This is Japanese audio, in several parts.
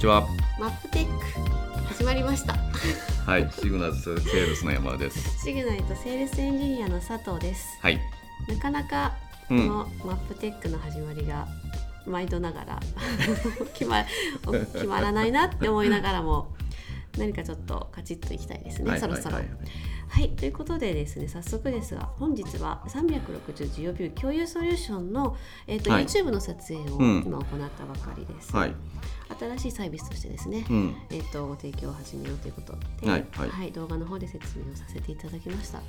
ちは。マップテック始まりましたはい、シグナスセールスの山田です。シグナイとセールスエンジニアの佐藤ですはい。なかなかこうんのマップテックの始まりが毎度ながら 決ま決まらないなって思いながらも何かちょっとカチッといきたいですね、はいそろそろははいはいい、ということでですね早速ですが本日は360ジオビュー共有ソリューションの、えーとはい YouTube の撮影をうん今行ったばかりです、はい。新しいサービスとしてですね、うん。えー、とご提供を始めようということで、はいはい動画の方で説明をさせていただきました。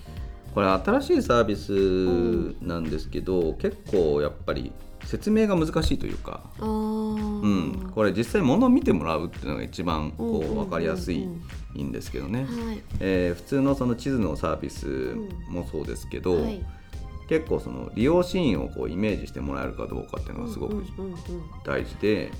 これ新しいサービスなんですけど、結構やっぱり説明が難しいというか、うん、これ実際物を見てもらうっていうのが一番こうんうんうんううん。分かりやすいんですけどね。はい。えー普通のその地図のサービスもそうですけど、はい、結構その利用シーンをこうイメージしてもらえるかどうかっていうのがすごくうんうんうんうん。大事で、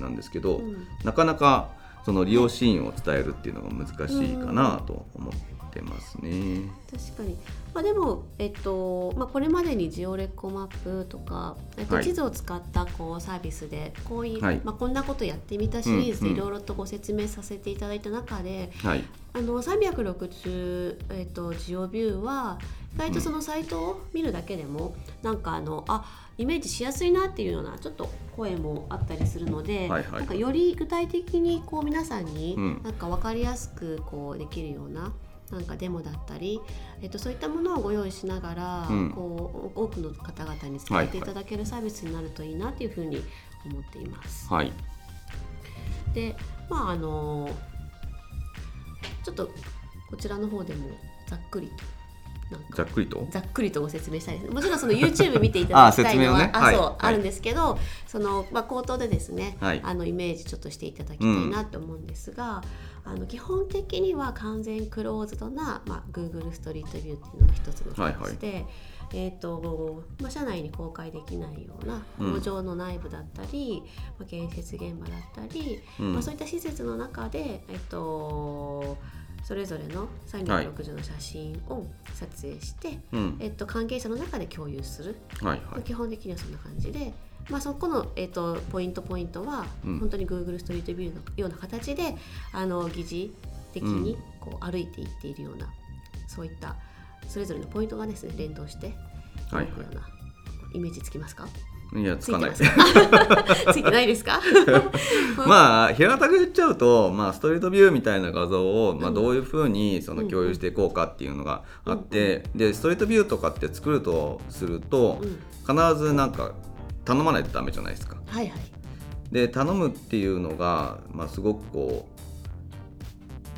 なんですけど、うん。なかなかその利用シーンを伝えるっていうのが難しいかなと思ってますね。確かに、まあ、でも、えっとまあ、これまでにジオレコマップとか、えっとはい。地図を使ったこうサービスでこういう、はい。まあ、こんなことやってみたシリーズでうん。うんいろいろとご説明させていただいた中で、はい、あの360、えっとジオビューは意外とそのサイトを見るだけでも、なんかあのあイメージしやすいなっていうようなちょっと声もあったりするので、はいはいなんかより具体的にこう皆さんにうんなんか分かりやすくこうできるような。なんかデモだったり、えっと、そういったものをご用意しながら、うんこう多くの方々に使っていただけるサービスになるといいなっていうふうに思っています。はい、でまああのちょっとこちらの方でもざっくりとざっくりと？ざっくりとご説明したいです。もちろんその YouTube 見ていただきたいのは ね。はい。あるんですけどその、まあ、口頭でですね、はい。あのイメージちょっとしていただきたいなと思うんですが、あの基本的には完全クローズドな、まあ、Google ストリートビューっていうのが一つのサービスで、えーとまあ、社内に公開できないようなうん。工場の内部だったり、まあ、建設現場だったり、うん。まあ、そういった施設の中で、えっと、それぞれの360の写真を撮影して、うん、えっと、関係者の中で共有する、はいはい。基本的にはそんな感じで、まあ、そこの、えっと、ポイントポイントは、うん。本当に Google ストリートビューのような形であの疑似的にこう歩いていっているような、そういったそれぞれのポイントがですね連動してはいくようなイメージつきますか？いや、つかない。ついてます ですか？まあ平たく言っちゃうと、まあ、ストリートビューみたいな画像を、まあ、うん。どういうふうにそのうん共有していこうかっていうのがあって、でストリートビューとかって作るとするとうん。必ずなんか頼まないとダメじゃないですか。はいはい。で頼むっていうのが、まあ、すごくこ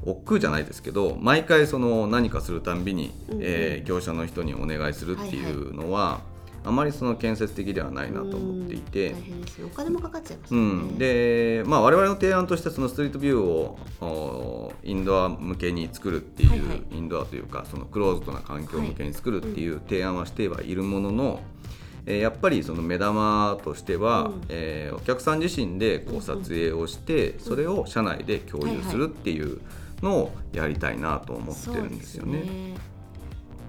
う億劫じゃないですけど毎回その何かするたんびに、うんうんえー業者の人にお願いするっていうのは、あまりその建設的ではないなと思っていて。うんお金もかかっちゃいますね、ん、で、まあ、我々の提案としてそのストリートビューをおインドア向けに作るっていう、はいはい。インドアというかそのクローズドな環境向けに作るっていう提案はしてはいるものの、えーやっぱりその目玉としては、うん。えーお客さん自身でこうんううん撮影をして、それを社内で共有するっていうのをやりたいなと思ってるんですよね。そうですね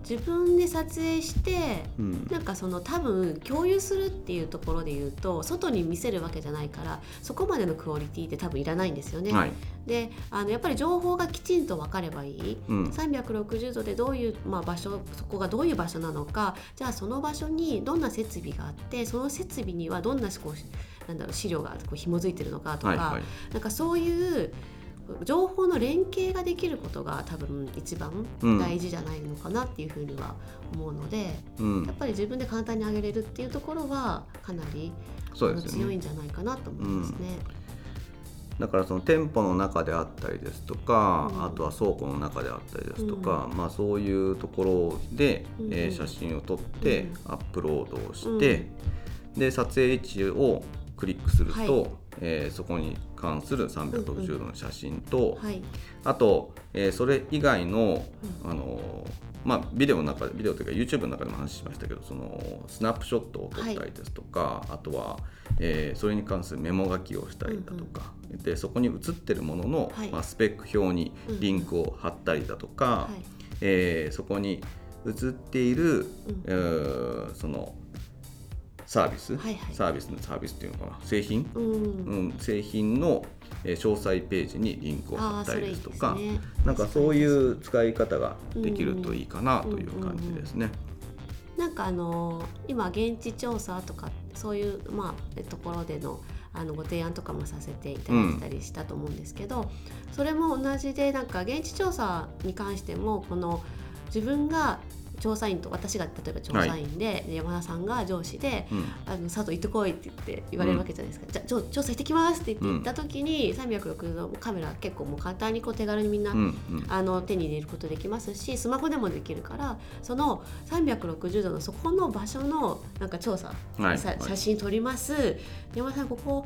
自分で撮影してうんなんかその多分共有するっていうところで言うと外に見せるわけじゃないからそこまでのクオリティって多分いらないんですよね。はいであのやっぱり情報がきちんと分かればいい。うん360度でどういう、まあ、場所そこがどういう場所なのかじゃあその場所にどんな設備があってその設備にはどんなこうなんだろう資料がこう紐づいてるのかとか、はいはいなんかそういう情報の連携ができることが多分一番うん。大事じゃないのかなっていうふうには思うので、うん。やっぱり自分で簡単に上げれるっていうところはかなり強いんじゃないかなと思いますね。だからその店舗の中であったりですとか、うん。あとは倉庫の中であったりですとか、まあ、そういうところで、うん。えー写真を撮ってうん。アップロードをして、で撮影位置をクリックすると、はいえーそこに関する360度の写真と、はい、あと、えーそれ以外の、うんあのまあ、ビデオの中でビデオというか YouTube の中でも話しましたけどそのスナップショットを撮ったりですとか、あとは、えーそれに関するメモ書きをしたりだとか、でそこに写ってるものの、はい。まあ、スペック表にリンクを貼ったりだとか、はい。えーそこに写っている、うん。えーそのサービス、はいはい。サービスのサービスっていうのかな？製品、うん。うん、製品のえー詳細ページにリンクを貼ったりですとかいね。なんかそういう使い方ができるといいかなという感じですね。なんかあの今現地調査とかそういうまあところでのあのご提案とかもさせていただいたりしたと思うんですけど、それも同じでなんか現地調査に関してもこの自分が調査員と私が例えば調査員で、で山田さんが上司でうん。あの佐藤行ってこいって言って言われるわけじゃないですか、じゃあ調調査行ってきますって言ってうん行った時に、360度カメラ結構もう簡単にこう手軽にみんな、うんうん。あの手に入れることできますしスマホでもできるからその360度のそこの場所のなんか調査、はい。写真撮ります。山田さんここ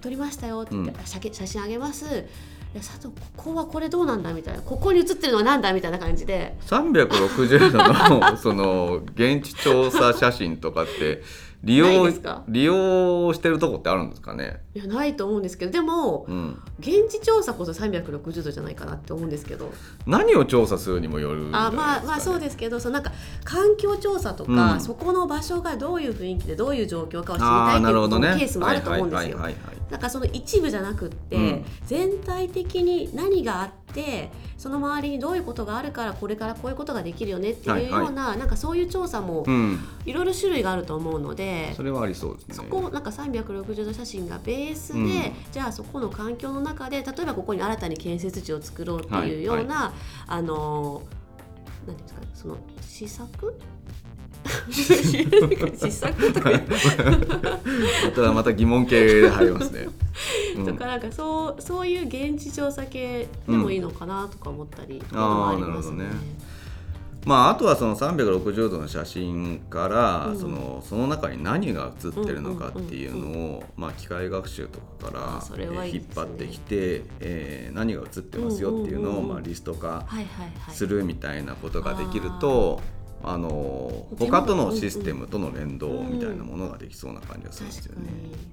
撮りましたよって言って、うん。写写真あげます。いや佐藤ここはこれどうなんだみたいな。ここに写ってるのはなんだみたいな感じで。360度のその現地調査写真とかって利用利用してるとこってあるんですかね？いやないと思うんですけどでもうん、現地調査こそ360度じゃないかなって思うんですけど。何を調査するにもよるんじゃないあまあまあそうすですけどそのなんか環境調査とか、うん。そこの場所がどういう雰囲気でどういう状況かを知りたいっていうあなるほどね。ケースもあると思うんですよ。なんかその一部じゃなくって、うん。全体的に何があってその周りにどういうことがあるからこれからこういうことができるよねっていうような、なんかそういう調査もうん、いろいろ種類があると思うのでそ。れはありそうですね。そこなんか360度写真がベースで、うんじゃあそこの環境の中で例えばここに新たに建設地を作ろうっていうような、あの何ですかその施策施策とか またまた疑問系で入りますね。うん。とかなんかそうそういう現地調査系でもいいのかなとか思ったり、っていうのはありますね。あーなるほどね。まあ、あとはその360度の写真から、うん。そのその中に何が写ってるのかっていうのを、まあ、機械学習とかから引っ張ってきて、えー何が写ってますよっていうのを、まあ、リスト化するみたいなことができると、あの他とのシステムとの連動みたいなものができそうな感じがするんですよね。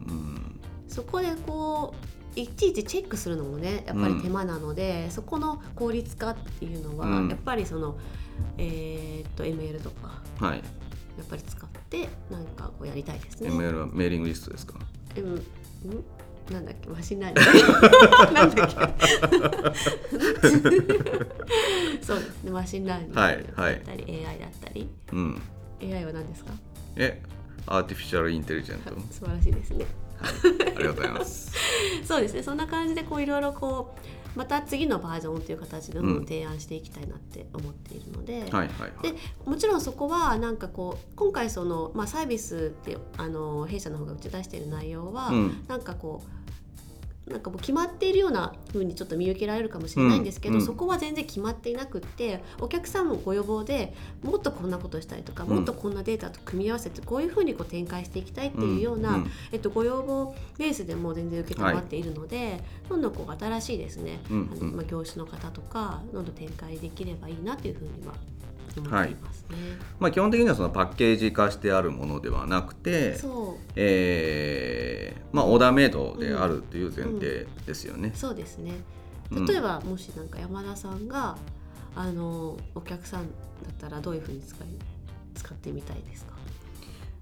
うんそこでこういちいちチェックするのもねやっぱり手間なので、そこの効率化っていうのは、うん。やっぱりそのえーっと ML とかはい、やっぱり使ってなんかこうやりたいですね。ML はメーリングリストですか？M ん？なんだっけ？ machine learning？なんだっけ？そうですね。 machine learning だはい。ったはいり、AI だったり。うん、AI は何ですか？え artificial intelligent、素晴らしいですね。はい、ありがとうございます。そうですね。そんな感じでこういろいろこうまた次のバージョンという形でどんどうんん。提案していきたいなって思っているので、はいはいはい。でもちろんそこはなんかこう今回その、まあ、サービスってあの弊社の方が打ち出している内容は、うん。なんかこうなんかもう決まっているような風にちょっと見受けられるかもしれないんですけど、うんうん。そこは全然決まっていなくってお客さんもご要望でもっとこんなことしたいとか、うん。もっとこんなデータと組み合わせてこういう風にこう展開していきたいっていうような、うんうんえっと、ご要望ベースでも全然受け止まっているので、どんどんこう新しいですね、あのまあ、業種の方とかどんどん展開できればいいなというふうには思ってい。ますね。まあ、基本的にはそのパッケージ化してあるものではなくて、そう。えーまあ、オーダーメイドであるという前提ですよね。そうですね。うん。例えば、もしなんか山田さんがあのお客さんだったらどういうふうに使い使ってみたいですか、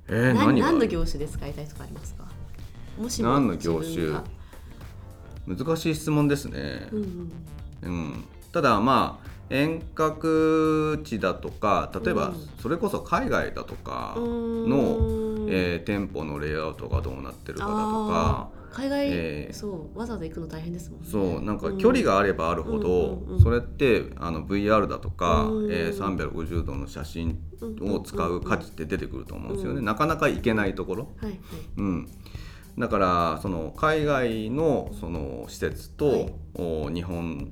えー、何何の業種で使いたいとかありますか？もしも何の業種？難しい質問ですね。う。んうん。うん、ただまあ遠隔地だとか例えばうん。それこそ海外だとかうーん。の、えー店舗のレイアウトがどうなってるかだとか海外、えーそうわざわざ行くの大変ですもんね。そうなんか距離があればあるほど、うんそれってあの VR だとか、うん。えー350度の写真を使う価値って出てくると思うんですよね、うん。なかなか行けないところ、はいはい。うん、だからその海外のその施設と、はい。お日本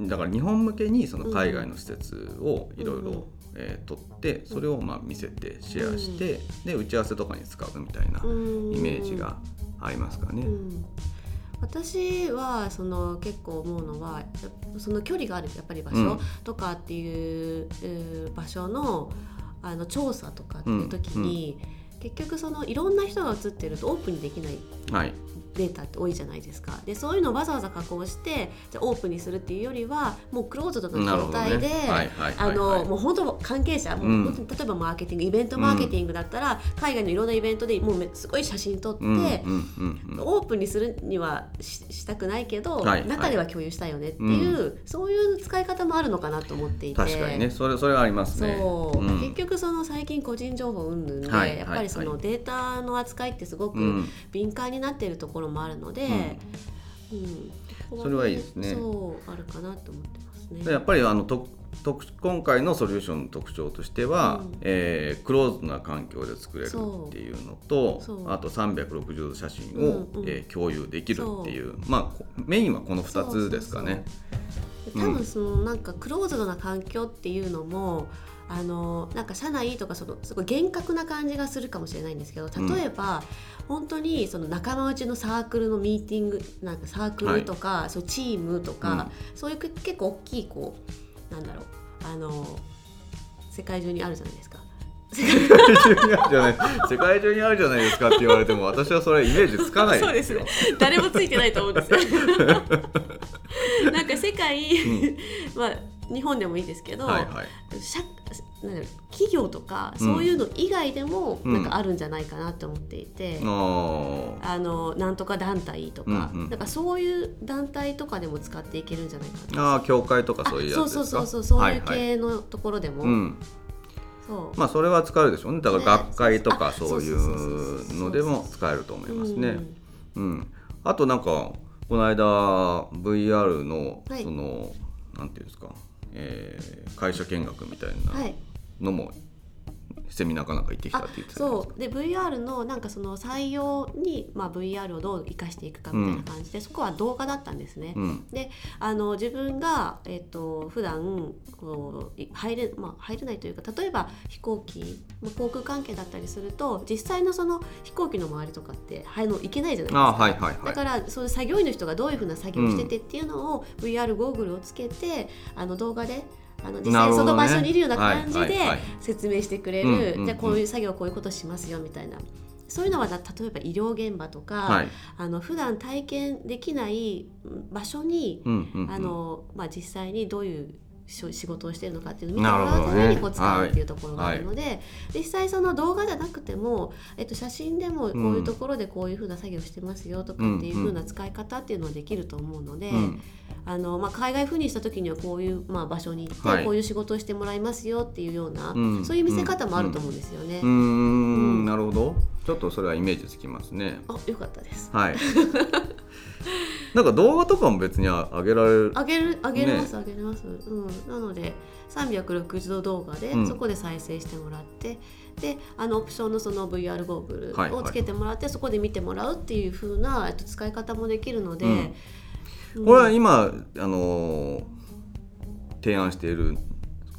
だから日本向けにその海外の施設をいろいうんうんろえー取ってそれをまあ見せてシェアして、で打ち合わせとかに使うみたいなうんイメージがありますかね。うん。私はその結構思うのはその距離があるやっぱり場所うん。とかっていう,、えー場所のあの調査とかっていう時に、結局そのいろんな人が映ってるとオープンにできないはい。データって多いじゃないですか。でそういうのをわざわざ加工してじゃあオープンにするっていうよりはもうクローズドな状態で、もう本当関係者、もううん。本当に例えばマーケティングイベントマーケティングだったら、海外のいろんなイベントでもうめすごい写真撮って、うんうんうんうん。オープンにするにはししたくないけど、はい中では共有したいよねっていう、そういう使い方もあるのかなと思っていて。確かにね。それそれはありますね。そう、ん。結局その最近個人情報云々で、はい。やっぱりそはいのデータの扱いってすごくうん。敏感になっているところもあるので、うん。それはいいですね。そうあるかなと思ってますね。でやっぱりあのと特今回のソリューションの特徴としては、うん。えークローズな環境で作れるっていうのとそう。そうあと360度写真を、うんうん。えー共有できるっていうまあこメインはこの2つですかね。で多分そのなんかクローズドな環境っていうのも、あのなんか社内とかそのすごい厳格な感じがするかもしれないんですけど例えば、本当にその仲間内のサークルのミーティングなんかサークルとか、そういうチームとか、そういう結構大きいこうなんだろうあの世界中にあるじゃないですか。世界中にあるじゃない世界中にあるじゃないですかって言われても私はそれイメージつかないそうですね。誰もついてないと思うんですよ。な んか世界、まあ日本でもいいですけど、はいはい。社企業とかそういうの以外でもうん。なんかあるんじゃないかなと思っていて、あー。あのなんとか団体とか、うんうん。なんかそういう団体とかでも使っていけるんじゃないかな。あー教会とかそういうやつそうですか？そうそうそうそういうはい。はい系のところでも、うん。そう。まあそれは使えるでしょうね。だから学会とかね。そういそう。のでも使えると思いますね。うん。うん、あとなんかこの間 VR のはい。その、なんていうんですか、えー会社見学みたいなはい。のもセミナーかなんか行ってきたあって言ってた。そう。で VR のなんかその採用に、まあ、VR をどう生かしていくかみたいな感じで、そこは動画だったんですね。うん。であの自分が、えっと普段こうい入れ,、まあ、入れないというか例えば飛行機、まあ、航空関係だったりすると実際のその飛行機の周りとかって入るの行けないじゃないですか。あはいはいはい。だからそういう作業員の人がどういうふうな作業をしててっていうのを VR ゴーグルをつけてあの動画であの実際その場所にいるような感じで説明してくれる。うんじゃあこういう作業こういうことしますよみたいな。そういうのはな例えば医療現場とか、はい。あの普段体験できないうん場所に、あのまあ、実際にどういうし仕事をしてるのかっていうのを見てもらうためにこう使うっていうところがあるので、実際その動画じゃなくても、えっと、写真でもこういうところでこういうふうな作業してますよとかっていうふうな使い方っていうのはできると思うので、うんあのまあ、海外赴任した時にはこういう、まあ、場所に行って、はい。こういう仕事をしてもらいますよっていうような、うんそういう見せ方もあると思うんですよね。うーん。なるほど。ちょっとそれはイメージつきますね。あよかったです。はい なんか動画とかも別にあ上げられる。あげるあげれます、ねあげれます、うん、なので360度動画でうん。そこで再生してもらって、であのオプションのその VR ゴーグルをつけてもらって、そこで見てもらうっていう風なえっと使い方もできるので、これは今、あのー提案している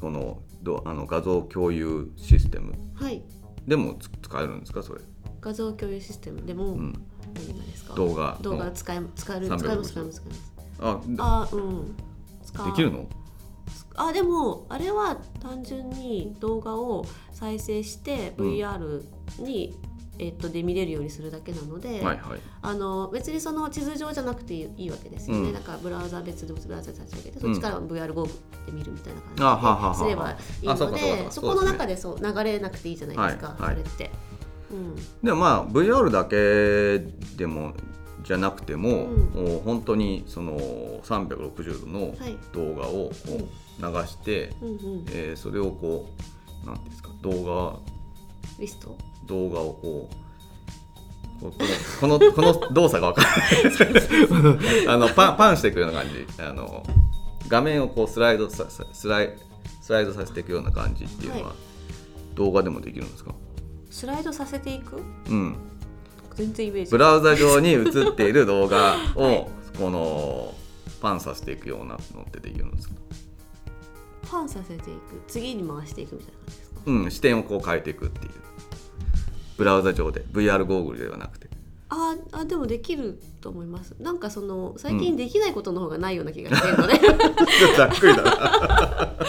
このどあの画像共有システムはい。でもつ使えるんですか？それ、画像共有システムでも、うん、何がですか動画動画の使え使える360使えます使えます使えます。ああうん。使できるの？あでもあれは単純に動画を再生してうん VR に、えっと、で見れるようにするだけなので、はいはい。あの別にその地図上じゃなくていいわけですよね、うん。だからブラウザ別でブラウザ立ち上げてうん。そっちから VR ゴーグルで見るみたいな感じですればいいのでそこの中でそう流れなくていいじゃないですか、はいはい。それって。うん。でもまあ VR だけでもじゃなくても,、うん。もう本当にその360度のはい。動画をこう流して、うんうん、えーそれをこうなんていうんですか動リスト？画動画をこうこのこの この動作が分からないあのパンパンしていくような感じ。あの画面をこうスライドささスライスライドさせていくような感じっていうのは、はい。動画でもできるんですか？スライドさせていく？うん。全然イメージ。ブラウザ上に映っている動画を、はい。このパンさせていくようなのってできるんですかパンさせていく。次に回していくみたいな感じですか？うん視点をこう変えていくっていう。ブラウザ上で VR ゴーグルではなくて。あーあでもできると思います。なんかその最近できないことの方がないような気がしてるので、ざっくりだな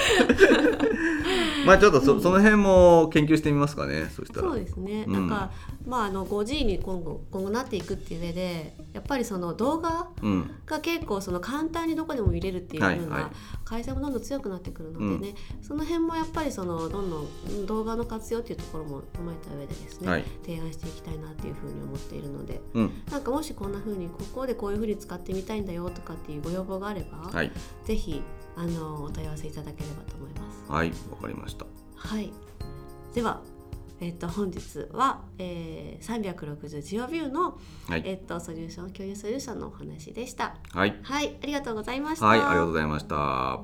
まあちょっとそ,、その辺も研究してみますかねそしたら。そうですね、なんかまああの 5G に今後今後なっていくっていう上でやっぱりその動画が結構その簡単にどこでも見れるっていうような回線もどんどん強くなってくるのでね、その辺もやっぱりそのどんどん動画の活用っていうところも踏まえた上でですね、はい、提案していきたいなっていうふうに思っているので、うん、なんかもしこんなふうにここでこういうふうに使ってみたいんだよとかっていうご要望があれば、はい、ぜひあのお問い合わせいただければと思います。はい、わかりました。はい。ではえっと、本日は、えー、360ジオビューの、はい、えっと、ソリューション共有ソリューションのお話でした。はい、はい、ありがとうございました。はい、ありがとうございました。